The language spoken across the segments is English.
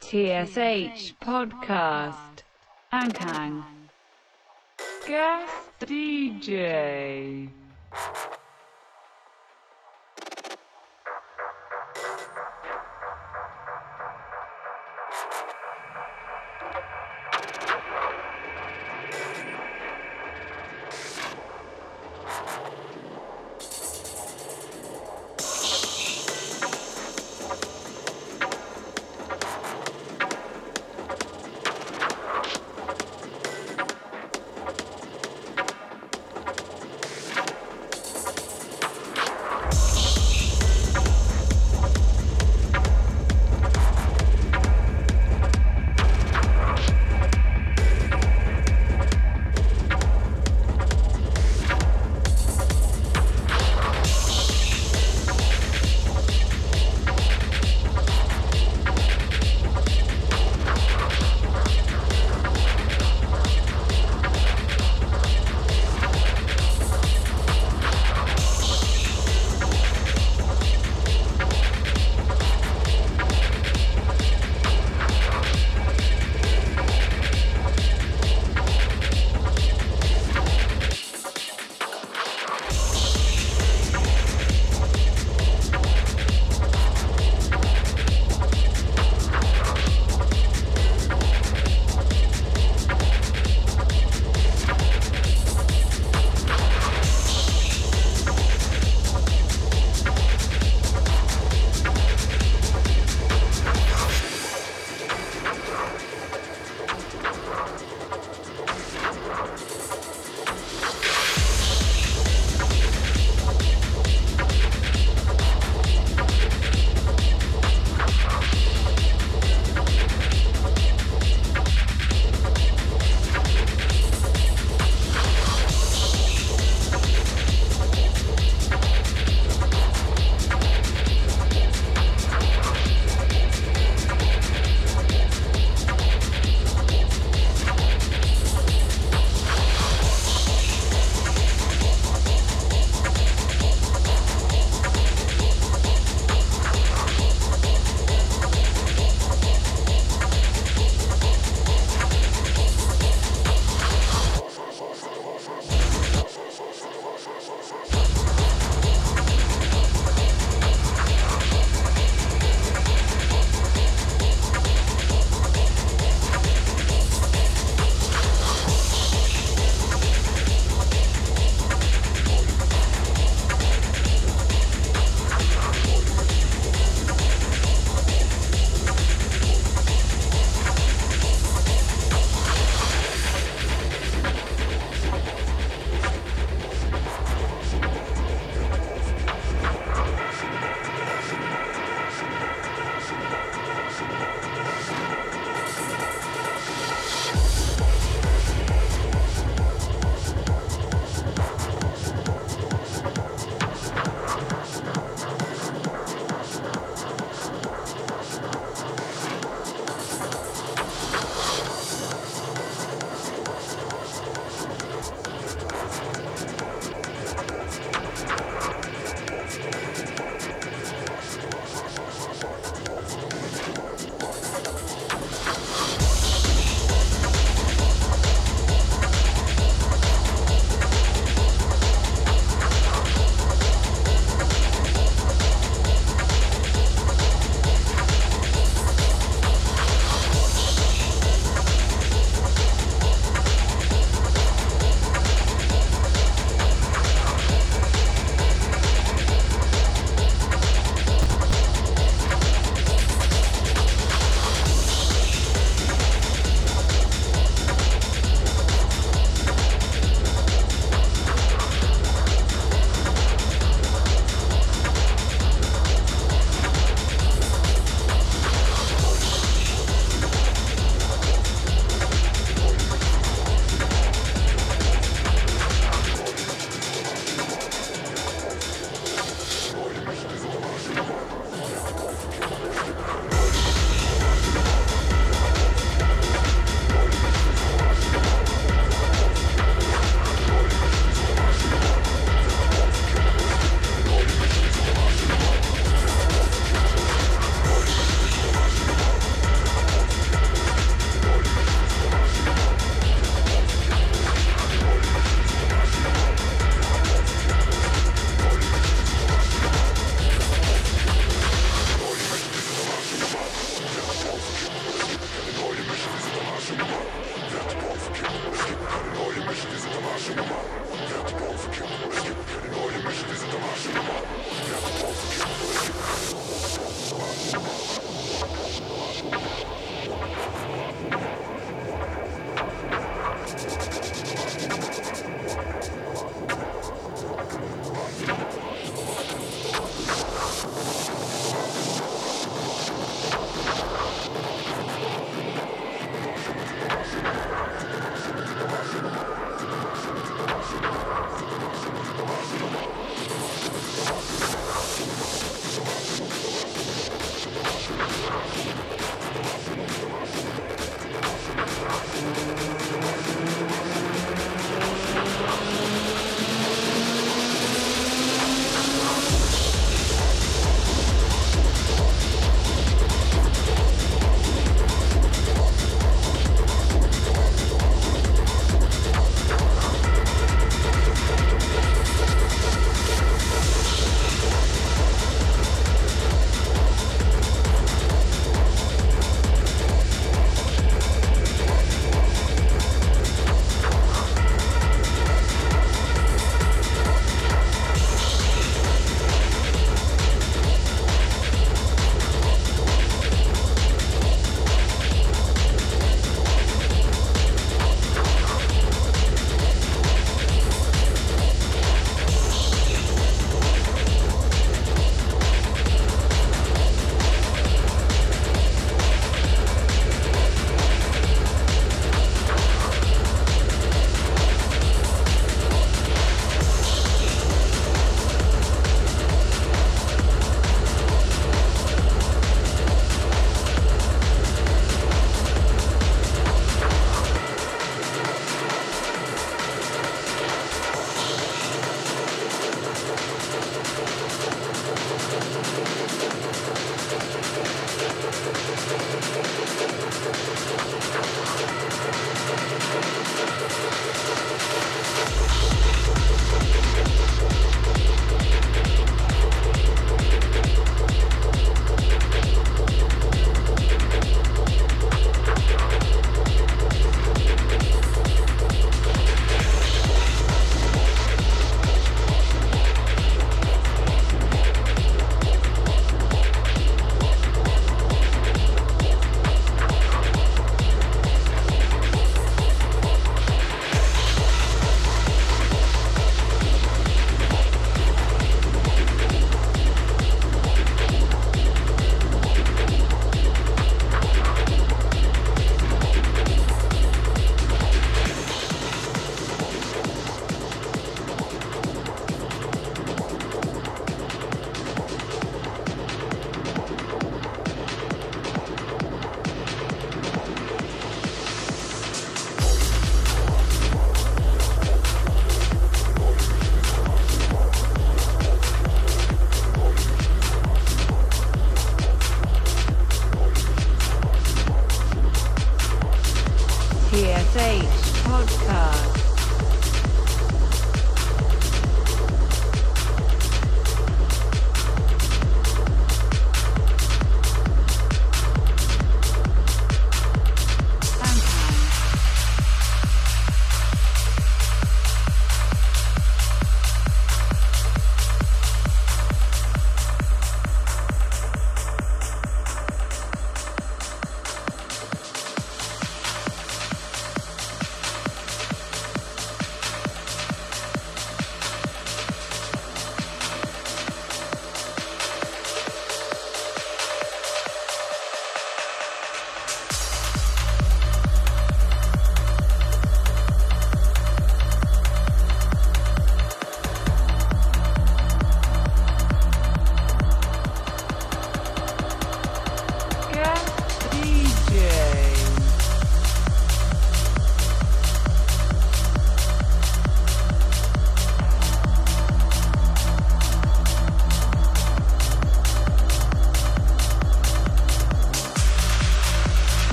TSH Podcast. Ankang. Guest DJ.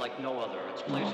Like no other, its place